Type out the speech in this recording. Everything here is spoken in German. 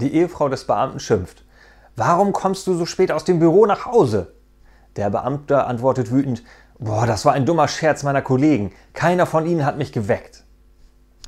Die Ehefrau des Beamten schimpft. Warum kommst du so spät aus dem Büro nach Hause? Der Beamte antwortet wütend, Boah, das war ein dummer Scherz meiner Kollegen. Keiner von ihnen hat mich geweckt.